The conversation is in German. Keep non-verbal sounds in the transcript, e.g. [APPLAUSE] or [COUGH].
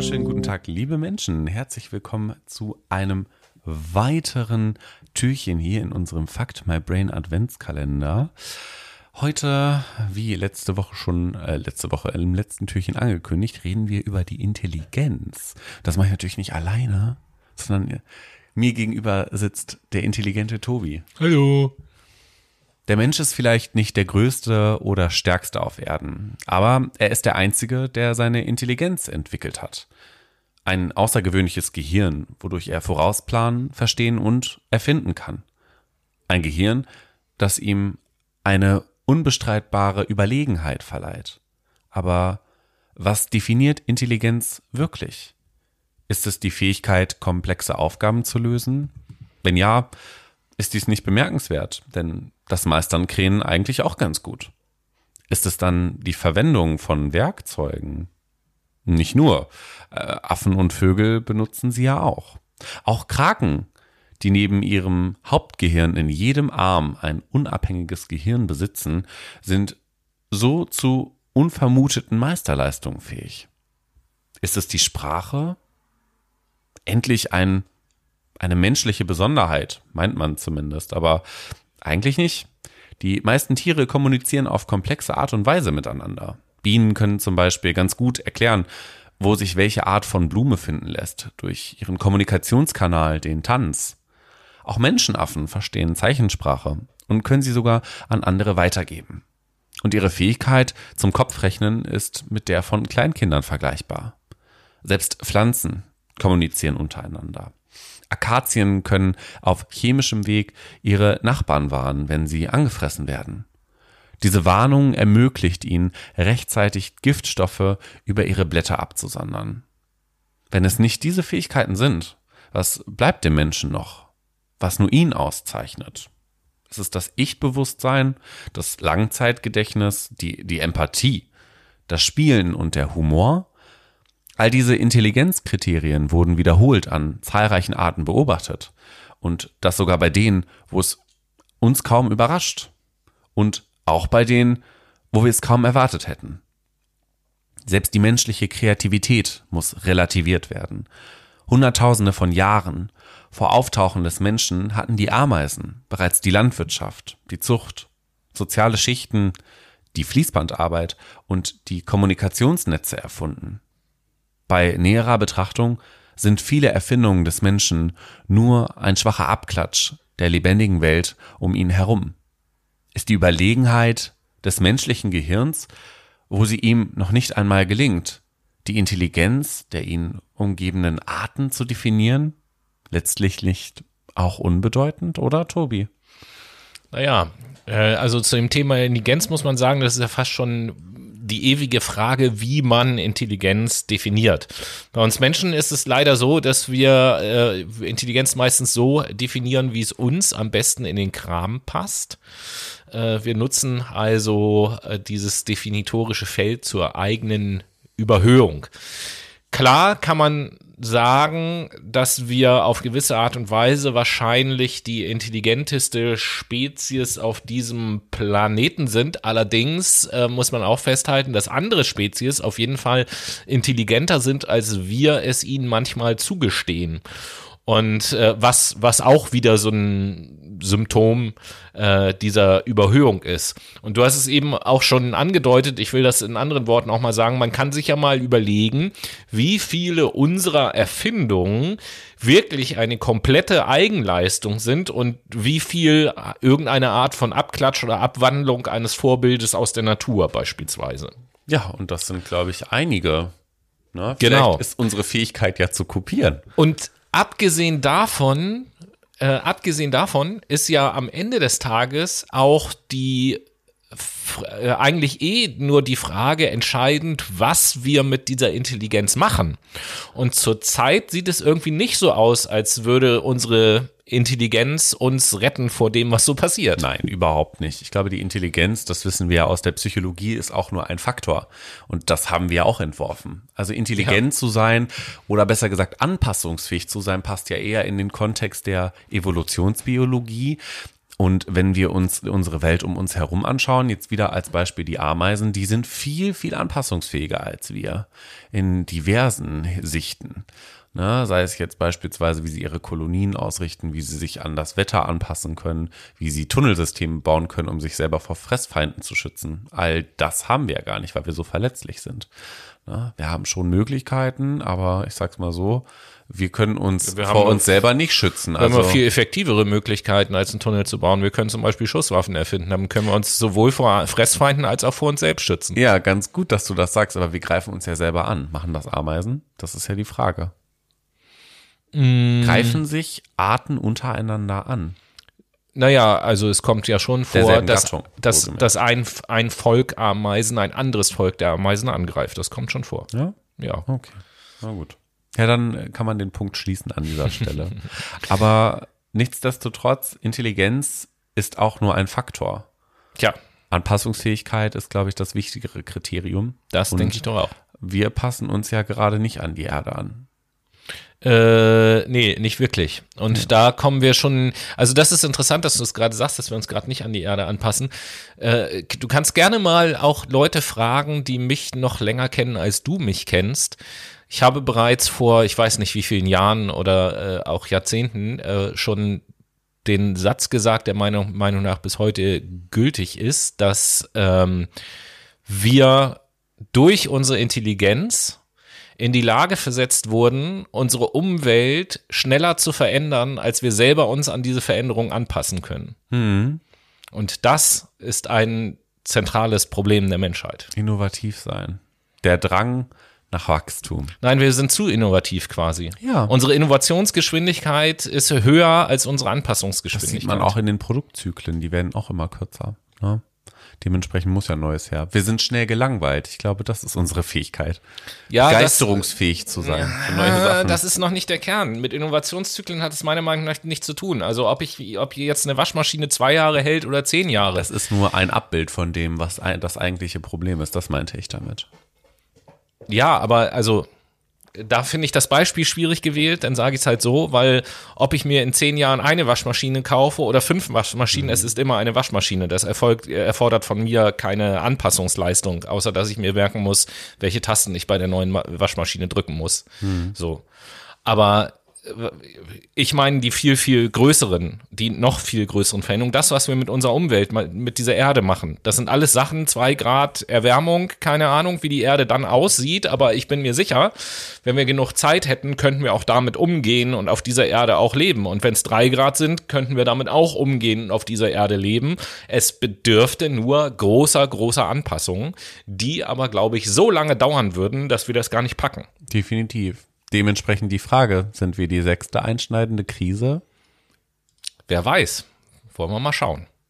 wunderschönen guten Tag, liebe Menschen. Herzlich willkommen zu einem weiteren Türchen hier in unserem Fact My Brain Adventskalender. Heute, wie letzte Woche schon, äh, letzte Woche im letzten Türchen angekündigt, reden wir über die Intelligenz. Das mache ich natürlich nicht alleine, sondern mir gegenüber sitzt der intelligente Tobi. Hallo. Der Mensch ist vielleicht nicht der größte oder stärkste auf Erden, aber er ist der einzige, der seine Intelligenz entwickelt hat. Ein außergewöhnliches Gehirn, wodurch er vorausplanen, verstehen und erfinden kann. Ein Gehirn, das ihm eine unbestreitbare Überlegenheit verleiht. Aber was definiert Intelligenz wirklich? Ist es die Fähigkeit, komplexe Aufgaben zu lösen? Wenn ja, ist dies nicht bemerkenswert, denn das meistern Krähen eigentlich auch ganz gut. Ist es dann die Verwendung von Werkzeugen? Nicht nur. Äh, Affen und Vögel benutzen sie ja auch. Auch Kraken, die neben ihrem Hauptgehirn in jedem Arm ein unabhängiges Gehirn besitzen, sind so zu unvermuteten Meisterleistungen fähig. Ist es die Sprache? Endlich ein, eine menschliche Besonderheit, meint man zumindest, aber eigentlich nicht. Die meisten Tiere kommunizieren auf komplexe Art und Weise miteinander. Bienen können zum Beispiel ganz gut erklären, wo sich welche Art von Blume finden lässt, durch ihren Kommunikationskanal, den Tanz. Auch Menschenaffen verstehen Zeichensprache und können sie sogar an andere weitergeben. Und ihre Fähigkeit zum Kopfrechnen ist mit der von Kleinkindern vergleichbar. Selbst Pflanzen kommunizieren untereinander. Akazien können auf chemischem Weg ihre Nachbarn warnen, wenn sie angefressen werden. Diese Warnung ermöglicht ihnen, rechtzeitig Giftstoffe über ihre Blätter abzusondern. Wenn es nicht diese Fähigkeiten sind, was bleibt dem Menschen noch? Was nur ihn auszeichnet? Es ist das Ich-Bewusstsein, das Langzeitgedächtnis, die, die Empathie, das Spielen und der Humor? All diese Intelligenzkriterien wurden wiederholt an zahlreichen Arten beobachtet. Und das sogar bei denen, wo es uns kaum überrascht. Und auch bei denen, wo wir es kaum erwartet hätten. Selbst die menschliche Kreativität muss relativiert werden. Hunderttausende von Jahren vor Auftauchen des Menschen hatten die Ameisen bereits die Landwirtschaft, die Zucht, soziale Schichten, die Fließbandarbeit und die Kommunikationsnetze erfunden. Bei näherer Betrachtung sind viele Erfindungen des Menschen nur ein schwacher Abklatsch der lebendigen Welt um ihn herum. Ist die Überlegenheit des menschlichen Gehirns, wo sie ihm noch nicht einmal gelingt, die Intelligenz der ihn umgebenden Arten zu definieren, letztlich nicht auch unbedeutend, oder Tobi? Naja, äh, also zu dem Thema Intelligenz muss man sagen, das ist ja fast schon die ewige Frage, wie man Intelligenz definiert. Bei uns Menschen ist es leider so, dass wir äh, Intelligenz meistens so definieren, wie es uns am besten in den Kram passt. Äh, wir nutzen also dieses definitorische Feld zur eigenen Überhöhung. Klar kann man sagen, dass wir auf gewisse Art und Weise wahrscheinlich die intelligenteste Spezies auf diesem Planeten sind. Allerdings äh, muss man auch festhalten, dass andere Spezies auf jeden Fall intelligenter sind, als wir es ihnen manchmal zugestehen. Und äh, was, was auch wieder so ein Symptom äh, dieser Überhöhung ist. Und du hast es eben auch schon angedeutet, ich will das in anderen Worten auch mal sagen, man kann sich ja mal überlegen, wie viele unserer Erfindungen wirklich eine komplette Eigenleistung sind und wie viel irgendeine Art von Abklatsch oder Abwandlung eines Vorbildes aus der Natur beispielsweise. Ja, und das sind, glaube ich, einige. Ne? Genau. ist unsere Fähigkeit ja zu kopieren. Und abgesehen davon, äh, abgesehen davon ist ja am Ende des Tages auch die äh, eigentlich eh nur die Frage entscheidend, was wir mit dieser Intelligenz machen. Und zurzeit sieht es irgendwie nicht so aus, als würde unsere Intelligenz uns retten vor dem, was so passiert. Nein, überhaupt nicht. Ich glaube, die Intelligenz, das wissen wir ja aus der Psychologie, ist auch nur ein Faktor. Und das haben wir auch entworfen. Also intelligent ja. zu sein oder besser gesagt anpassungsfähig zu sein, passt ja eher in den Kontext der Evolutionsbiologie. Und wenn wir uns unsere Welt um uns herum anschauen, jetzt wieder als Beispiel die Ameisen, die sind viel, viel anpassungsfähiger als wir in diversen Sichten. Ne, sei es jetzt beispielsweise, wie sie ihre Kolonien ausrichten, wie sie sich an das Wetter anpassen können, wie sie Tunnelsysteme bauen können, um sich selber vor Fressfeinden zu schützen. All das haben wir ja gar nicht, weil wir so verletzlich sind. Ne, wir haben schon Möglichkeiten, aber ich sag's mal so, wir können uns wir vor uns selber nicht schützen. Wir also, haben viel effektivere Möglichkeiten, als einen Tunnel zu bauen. Wir können zum Beispiel Schusswaffen erfinden. Dann können wir uns sowohl vor Fressfeinden als auch vor uns selbst schützen. Ja, ganz gut, dass du das sagst, aber wir greifen uns ja selber an. Machen das Ameisen? Das ist ja die Frage. Mm. Greifen sich Arten untereinander an? Naja, also es kommt ja schon vor, dass, Gattung, dass, dass ein, ein Volk Ameisen ein anderes Volk der Ameisen angreift. Das kommt schon vor. Ja? Ja. Okay. Na gut. Ja, dann kann man den Punkt schließen an dieser Stelle. [LAUGHS] Aber nichtsdestotrotz, Intelligenz ist auch nur ein Faktor. Tja. Anpassungsfähigkeit ist, glaube ich, das wichtigere Kriterium. Das denke ich doch auch. Wir passen uns ja gerade nicht an die Erde an. Äh, nee, nicht wirklich. Und ja. da kommen wir schon, also das ist interessant, dass du es gerade sagst, dass wir uns gerade nicht an die Erde anpassen. Äh, du kannst gerne mal auch Leute fragen, die mich noch länger kennen, als du mich kennst. Ich habe bereits vor, ich weiß nicht wie vielen Jahren oder äh, auch Jahrzehnten äh, schon den Satz gesagt, der meiner Meinung nach bis heute gültig ist, dass ähm, wir durch unsere Intelligenz in die Lage versetzt wurden, unsere Umwelt schneller zu verändern, als wir selber uns an diese Veränderung anpassen können. Mhm. Und das ist ein zentrales Problem der Menschheit. Innovativ sein. Der Drang nach Wachstum. Nein, wir sind zu innovativ quasi. Ja. Unsere Innovationsgeschwindigkeit ist höher als unsere Anpassungsgeschwindigkeit. Das sieht man auch in den Produktzyklen, die werden auch immer kürzer. Ne? Dementsprechend muss ja Neues her. Wir sind schnell gelangweilt. Ich glaube, das ist unsere Fähigkeit. Ja, Begeisterungsfähig das, zu sein Sachen. Das ist noch nicht der Kern. Mit Innovationszyklen hat es meiner Meinung nach nichts zu tun. Also ob ich, ob jetzt eine Waschmaschine zwei Jahre hält oder zehn Jahre. Das ist nur ein Abbild von dem, was das eigentliche Problem ist. Das meinte ich damit. Ja, aber also da finde ich das Beispiel schwierig gewählt, dann sage ich es halt so, weil ob ich mir in zehn Jahren eine Waschmaschine kaufe oder fünf Waschmaschinen, mhm. es ist immer eine Waschmaschine. Das erfolgt, erfordert von mir keine Anpassungsleistung, außer dass ich mir merken muss, welche Tasten ich bei der neuen Waschmaschine drücken muss. Mhm. So. Aber ich meine die viel, viel größeren, die noch viel größeren Veränderungen, das, was wir mit unserer Umwelt, mit dieser Erde machen. Das sind alles Sachen, zwei Grad Erwärmung, keine Ahnung, wie die Erde dann aussieht, aber ich bin mir sicher, wenn wir genug Zeit hätten, könnten wir auch damit umgehen und auf dieser Erde auch leben. Und wenn es drei Grad sind, könnten wir damit auch umgehen und auf dieser Erde leben. Es bedürfte nur großer, großer Anpassungen, die aber, glaube ich, so lange dauern würden, dass wir das gar nicht packen. Definitiv. Dementsprechend die Frage, sind wir die sechste einschneidende Krise? Wer weiß. Wollen wir mal schauen.